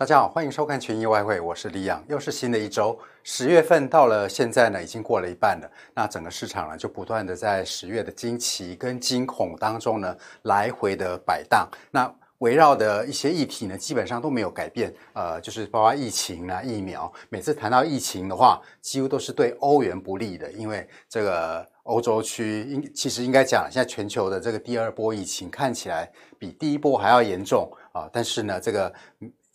大家好，欢迎收看群益外汇，我是李阳，又是新的一周。十月份到了，现在呢已经过了一半了。那整个市场呢就不断的在十月的惊奇跟惊恐当中呢来回的摆荡。那围绕的一些议题呢基本上都没有改变，呃，就是包括疫情啊、疫苗。每次谈到疫情的话，几乎都是对欧元不利的，因为这个欧洲区应其实应该讲，现在全球的这个第二波疫情看起来比第一波还要严重啊。但是呢，这个。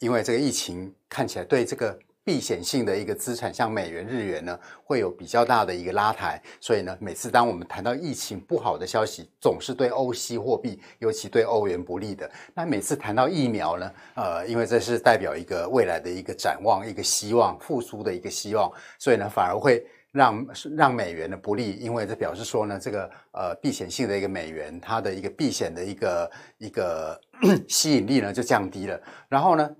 因为这个疫情看起来对这个避险性的一个资产，像美元、日元呢，会有比较大的一个拉抬，所以呢，每次当我们谈到疫情不好的消息，总是对欧系货币，尤其对欧元不利的。那每次谈到疫苗呢，呃，因为这是代表一个未来的一个展望、一个希望、复苏的一个希望，所以呢，反而会让让美元的不利，因为这表示说呢，这个呃避险性的一个美元，它的一个避险的一个一个 吸引力呢就降低了，然后呢。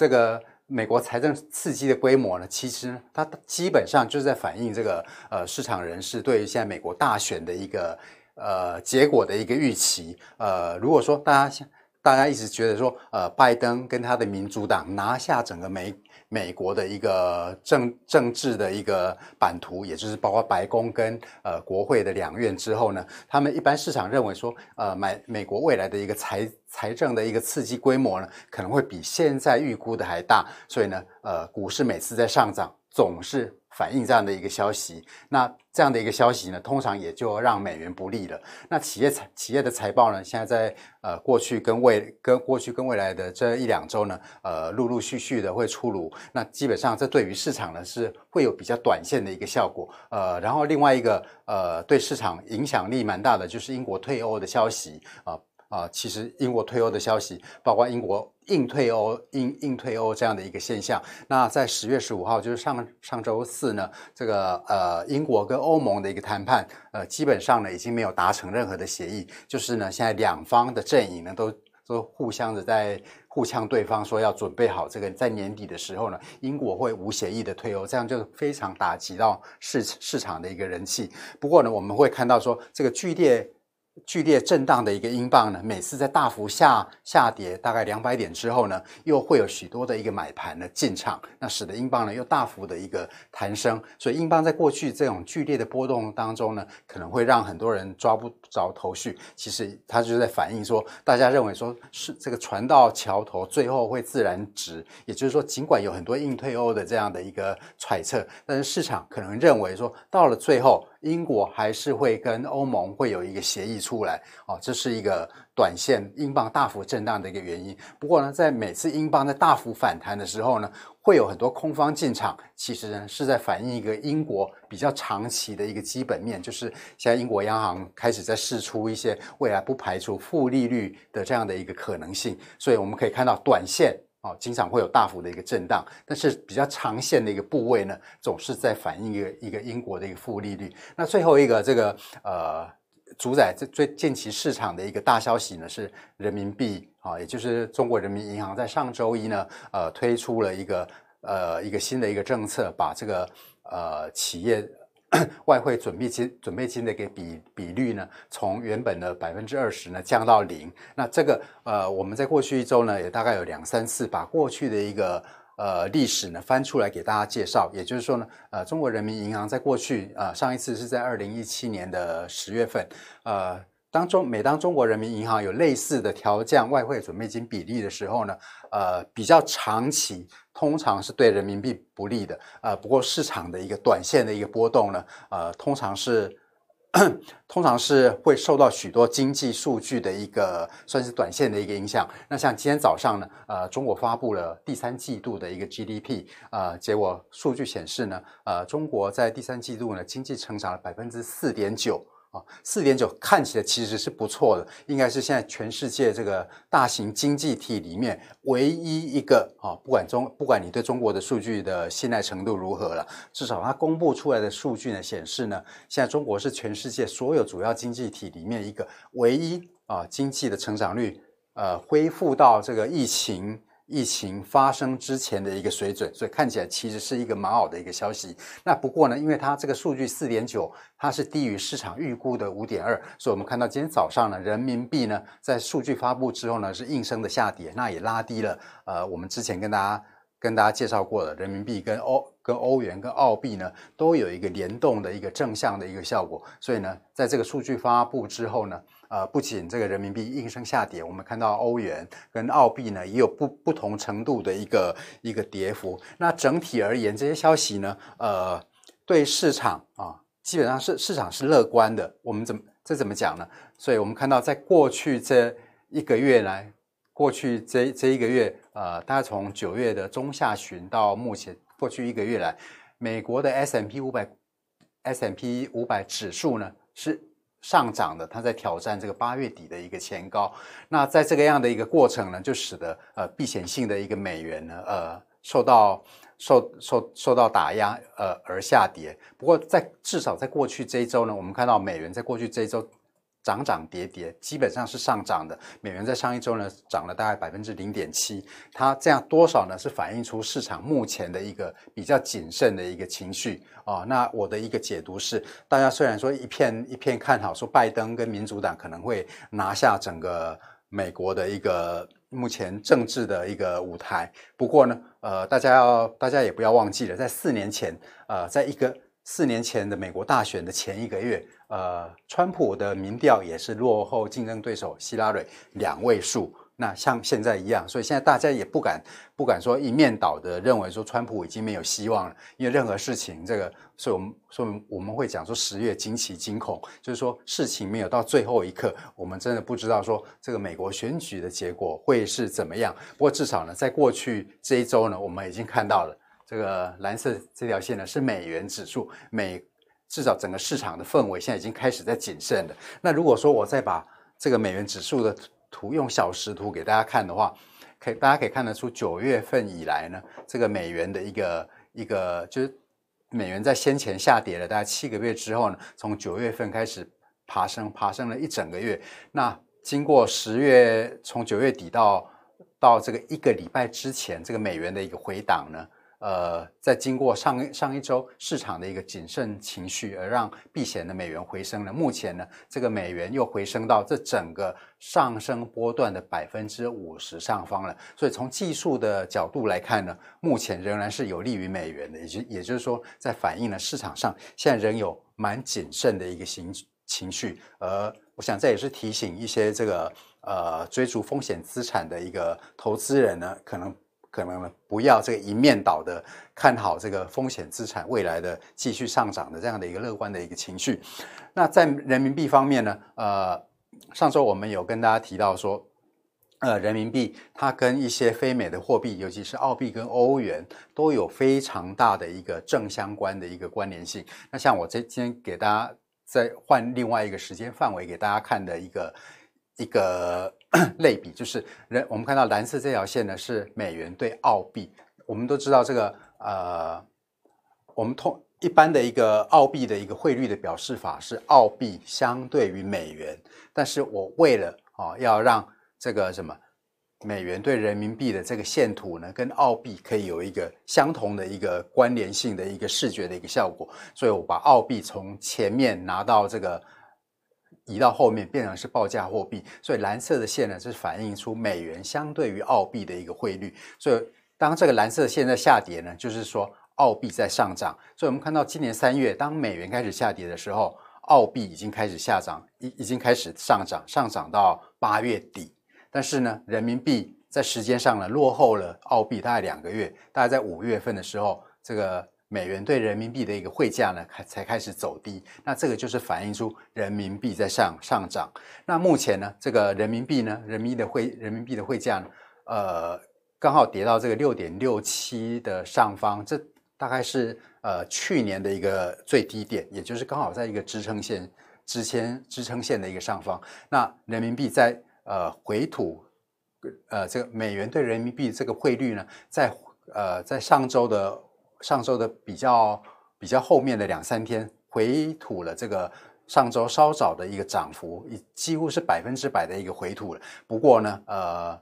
这个美国财政刺激的规模呢，其实它基本上就是在反映这个呃市场人士对于现在美国大选的一个呃结果的一个预期。呃，如果说大家大家一直觉得说呃拜登跟他的民主党拿下整个美。美国的一个政政治的一个版图，也就是包括白宫跟呃国会的两院之后呢，他们一般市场认为说，呃，美美国未来的一个财财政的一个刺激规模呢，可能会比现在预估的还大，所以呢，呃，股市每次在上涨，总是。反映这样的一个消息，那这样的一个消息呢，通常也就让美元不利了。那企业财企业的财报呢，现在在呃过去跟未跟过去跟未来的这一两周呢，呃陆陆续续的会出炉。那基本上这对于市场呢是会有比较短线的一个效果。呃，然后另外一个呃对市场影响力蛮大的就是英国退欧的消息啊。啊，其实英国退欧的消息，包括英国硬退欧、硬硬退欧这样的一个现象。那在十月十五号，就是上上周四呢，这个呃英国跟欧盟的一个谈判，呃，基本上呢已经没有达成任何的协议。就是呢，现在两方的阵营呢都都互相的在互呛对方，说要准备好这个在年底的时候呢，英国会无协议的退欧，这样就非常打击到市市场的一个人气。不过呢，我们会看到说这个剧烈。剧烈震荡的一个英镑呢，每次在大幅下下跌大概两百点之后呢，又会有许多的一个买盘的进场，那使得英镑呢又大幅的一个弹升。所以英镑在过去这种剧烈的波动当中呢，可能会让很多人抓不着头绪。其实它就是在反映说，大家认为说是这个船到桥头，最后会自然直。也就是说，尽管有很多硬退欧的这样的一个揣测，但是市场可能认为说，到了最后。英国还是会跟欧盟会有一个协议出来，哦，这是一个短线英镑大幅震荡的一个原因。不过呢，在每次英镑在大幅反弹的时候呢，会有很多空方进场，其实呢是在反映一个英国比较长期的一个基本面，就是现在英国央行开始在试出一些未来不排除负利率的这样的一个可能性，所以我们可以看到短线。哦，经常会有大幅的一个震荡，但是比较长线的一个部位呢，总是在反映一个一个英国的一个负利率。那最后一个这个呃主宰这最近期市场的一个大消息呢，是人民币啊，也就是中国人民银行在上周一呢，呃推出了一个呃一个新的一个政策，把这个呃企业。外汇准备金准备金的一个比比率呢，从原本的百分之二十呢降到零。那这个呃，我们在过去一周呢，也大概有两三次把过去的一个呃历史呢翻出来给大家介绍。也就是说呢，呃，中国人民银行在过去呃上一次是在二零一七年的十月份，呃。当中，每当中国人民银行有类似的调降外汇准备金比例的时候呢，呃，比较长期通常是对人民币不利的。呃，不过市场的一个短线的一个波动呢，呃，通常是通常是会受到许多经济数据的一个算是短线的一个影响。那像今天早上呢，呃，中国发布了第三季度的一个 GDP，呃，结果数据显示呢，呃，中国在第三季度呢经济成长了百分之四点九。啊，四点九看起来其实是不错的，应该是现在全世界这个大型经济体里面唯一一个啊，不管中不管你对中国的数据的信赖程度如何了，至少它公布出来的数据呢显示呢，现在中国是全世界所有主要经济体里面一个唯一啊经济的成长率呃恢复到这个疫情。疫情发生之前的一个水准，所以看起来其实是一个蛮好的一个消息。那不过呢，因为它这个数据四点九，它是低于市场预估的五点二，所以我们看到今天早上呢，人民币呢在数据发布之后呢是应声的下跌，那也拉低了呃我们之前跟大家跟大家介绍过的人民币跟欧跟欧元跟澳币呢都有一个联动的一个正向的一个效果，所以呢，在这个数据发布之后呢。呃，不仅这个人民币应声下跌，我们看到欧元跟澳币呢也有不不同程度的一个一个跌幅。那整体而言，这些消息呢，呃，对市场啊，基本上是市场是乐观的。我们怎么这怎么讲呢？所以我们看到，在过去这一个月来，过去这这一个月，呃，大概从九月的中下旬到目前过去一个月来，美国的 S M P 五百 S M P 五百指数呢是。上涨的，它在挑战这个八月底的一个前高。那在这个样的一个过程呢，就使得呃避险性的一个美元呢，呃受到受受受到打压，呃而下跌。不过在至少在过去这一周呢，我们看到美元在过去这一周。涨涨跌跌，基本上是上涨的。美元在上一周呢涨了大概百分之零点七，它这样多少呢？是反映出市场目前的一个比较谨慎的一个情绪啊、哦。那我的一个解读是，大家虽然说一片一片看好，说拜登跟民主党可能会拿下整个美国的一个目前政治的一个舞台，不过呢，呃，大家要大家也不要忘记了，在四年前，呃，在一个四年前的美国大选的前一个月。呃，川普的民调也是落后竞争对手希拉蕊两位数，那像现在一样，所以现在大家也不敢不敢说一面倒的认为说川普已经没有希望了，因为任何事情这个，所以我们所以我们会讲说十月惊奇惊恐，就是说事情没有到最后一刻，我们真的不知道说这个美国选举的结果会是怎么样。不过至少呢，在过去这一周呢，我们已经看到了这个蓝色这条线呢是美元指数美。至少整个市场的氛围现在已经开始在谨慎了。那如果说我再把这个美元指数的图用小时图给大家看的话，可以大家可以看得出九月份以来呢，这个美元的一个一个就是美元在先前下跌了大概七个月之后呢，从九月份开始爬升，爬升了一整个月。那经过十月从九月底到到这个一个礼拜之前，这个美元的一个回档呢。呃，在经过上上一周市场的一个谨慎情绪，而让避险的美元回升了。目前呢，这个美元又回升到这整个上升波段的百分之五十上方了。所以从技术的角度来看呢，目前仍然是有利于美元的，也就也就是说，在反映了市场上现在仍有蛮谨慎的一个情情绪。而我想这也是提醒一些这个呃追逐风险资产的一个投资人呢，可能。可能，不要这个一面倒的看好这个风险资产未来的继续上涨的这样的一个乐观的一个情绪。那在人民币方面呢，呃，上周我们有跟大家提到说，呃，人民币它跟一些非美的货币，尤其是澳币跟欧元，都有非常大的一个正相关的一个关联性。那像我这今天给大家再换另外一个时间范围给大家看的一个。一个 类比就是人，我们看到蓝色这条线呢是美元对澳币。我们都知道这个呃，我们通一般的一个澳币的一个汇率的表示法是澳币相对于美元。但是我为了啊要让这个什么美元对人民币的这个线图呢跟澳币可以有一个相同的一个关联性的一个视觉的一个效果，所以我把澳币从前面拿到这个。移到后面变成是报价货币，所以蓝色的线呢，是反映出美元相对于澳币的一个汇率。所以当这个蓝色线在下跌呢，就是说澳币在上涨。所以我们看到今年三月，当美元开始下跌的时候，澳币已经开始下涨，已已经开始上涨，上涨到八月底。但是呢，人民币在时间上呢落后了澳币大概两个月，大概在五月份的时候，这个。美元对人民币的一个汇价呢，开才开始走低，那这个就是反映出人民币在上上涨。那目前呢，这个人民币呢，人民币的汇人民币的汇价呢，呃，刚好跌到这个六点六七的上方，这大概是呃去年的一个最低点，也就是刚好在一个支撑线之前支撑线的一个上方。那人民币在呃回吐，呃这个美元对人民币这个汇率呢，在呃在上周的。上周的比较比较后面的两三天回吐了，这个上周稍早的一个涨幅，几乎是百分之百的一个回吐了。不过呢，呃，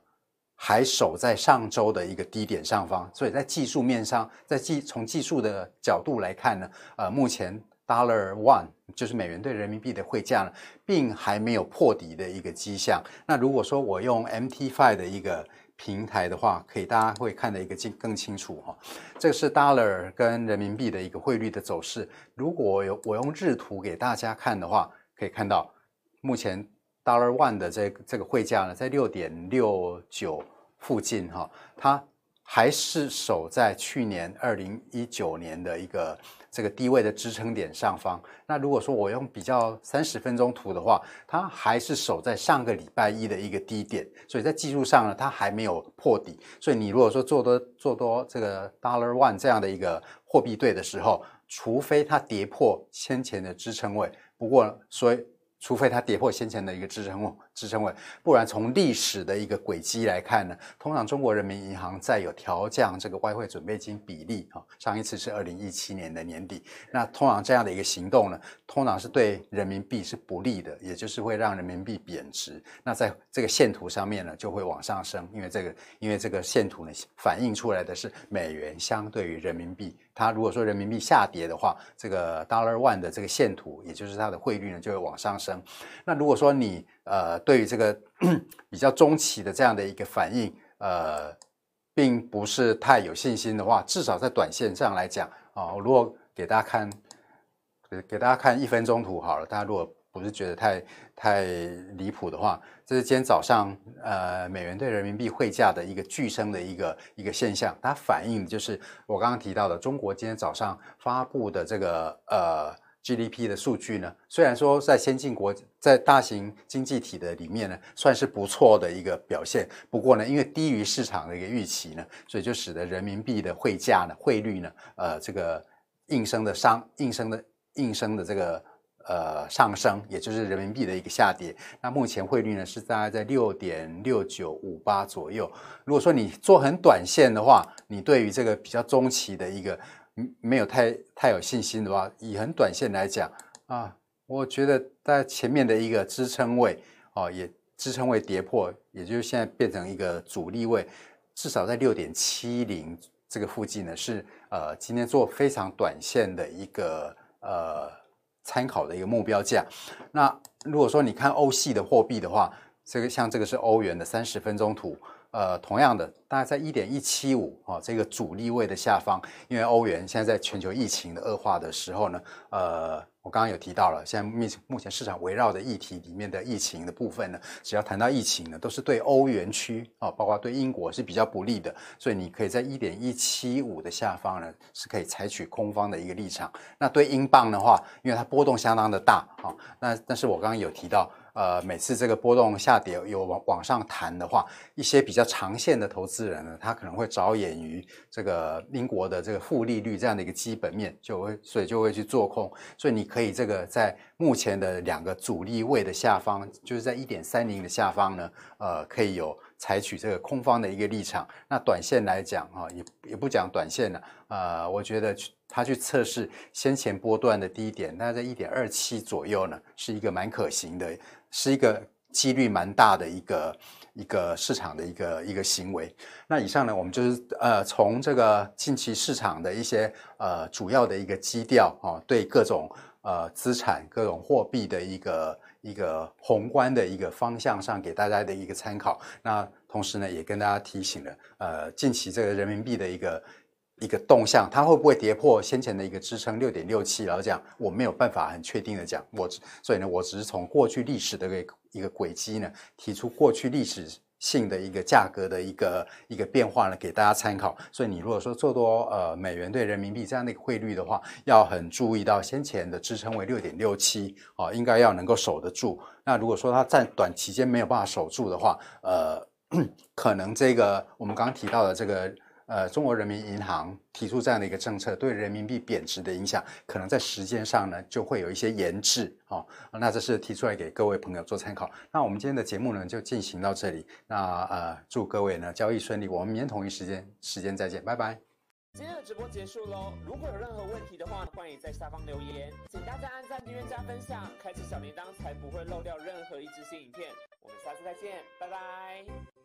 还守在上周的一个低点上方，所以在技术面上，在技从技术的角度来看呢，呃，目前 Dollar One 就是美元兑人民币的汇价呢，并还没有破底的一个迹象。那如果说我用 MT five 的一个平台的话，可以大家会看得一个更更清楚哈。这个是 Dollar 跟人民币的一个汇率的走势。如果有我用日图给大家看的话，可以看到目前。Dollar One 的这个、这个汇价呢，在六点六九附近哈，它还是守在去年二零一九年的一个这个低位的支撑点上方。那如果说我用比较三十分钟图的话，它还是守在上个礼拜一的一个低点，所以在技术上呢，它还没有破底。所以你如果说做多做多这个 Dollar One 这样的一个货币对的时候，除非它跌破先前的支撑位，不过所以。除非它跌破先前的一个支撑位，支撑位，不然从历史的一个轨迹来看呢，通常中国人民银行在有调降这个外汇准备金比例啊，上一次是二零一七年的年底，那通常这样的一个行动呢，通常是对人民币是不利的，也就是会让人民币贬值。那在这个线图上面呢，就会往上升，因为这个因为这个线图呢，反映出来的是美元相对于人民币。它如果说人民币下跌的话，这个 Dollar One 的这个线图，也就是它的汇率呢，就会往上升。那如果说你呃对于这个 比较中期的这样的一个反应，呃，并不是太有信心的话，至少在短线上来讲啊，我如果给大家看，给给大家看一分钟图好了，大家如果。不是觉得太太离谱的话，这是今天早上呃美元对人民币汇价的一个巨升的一个一个现象，它反映的就是我刚刚提到的中国今天早上发布的这个呃 GDP 的数据呢，虽然说在先进国在大型经济体的里面呢算是不错的一个表现，不过呢因为低于市场的一个预期呢，所以就使得人民币的汇价呢汇率呢呃这个应声的上应声的应声的这个。呃，上升，也就是人民币的一个下跌。那目前汇率呢是大概在六点六九五八左右。如果说你做很短线的话，你对于这个比较中期的一个没有太太有信心的话，以很短线来讲啊，我觉得在前面的一个支撑位哦，也支撑位跌破，也就是现在变成一个阻力位，至少在六点七零这个附近呢，是呃今天做非常短线的一个呃。参考的一个目标价。那如果说你看欧系的货币的话，这个像这个是欧元的三十分钟图，呃，同样的，大概在一点一七五啊这个阻力位的下方，因为欧元现在在全球疫情的恶化的时候呢，呃。我刚刚有提到了，现在目前目前市场围绕的议题里面的疫情的部分呢，只要谈到疫情呢，都是对欧元区啊，包括对英国是比较不利的，所以你可以在一点一七五的下方呢，是可以采取空方的一个立场。那对英镑的话，因为它波动相当的大啊，那但是我刚刚有提到。呃，每次这个波动下跌有往往上弹的话，一些比较长线的投资人呢，他可能会着眼于这个英国的这个负利率这样的一个基本面，就会所以就会去做空。所以你可以这个在目前的两个阻力位的下方，就是在一点三零的下方呢，呃，可以有采取这个空方的一个立场。那短线来讲啊，也也不讲短线了，呃，我觉得去。他去测试先前波段的低点，那在一点二七左右呢，是一个蛮可行的，是一个几率蛮大的一个一个市场的一个一个行为。那以上呢，我们就是呃从这个近期市场的一些呃主要的一个基调啊，对各种呃资产、各种货币的一个一个宏观的一个方向上给大家的一个参考。那同时呢，也跟大家提醒了呃近期这个人民币的一个。一个动向，它会不会跌破先前的一个支撑六点六七？然后讲，我没有办法很确定的讲，我所以呢，我只是从过去历史的一个一个轨迹呢，提出过去历史性的一个价格的一个一个变化呢，给大家参考。所以你如果说做多呃美元对人民币这样的一个汇率的话，要很注意到先前的支撑为六点六七啊，应该要能够守得住。那如果说它在短期间没有办法守住的话，呃，可能这个我们刚刚提到的这个。呃，中国人民银行提出这样的一个政策，对人民币贬值的影响，可能在时间上呢就会有一些延滞哦。那这是提出来给各位朋友做参考。那我们今天的节目呢就进行到这里。那呃，祝各位呢交易顺利。我们明天同一时间时间再见，拜拜。今天的直播结束喽。如果有任何问题的话，欢迎在下方留言。请大家按赞、订阅、加分享，开启小铃铛，才不会漏掉任何一支新影片。我们下次再见，拜拜。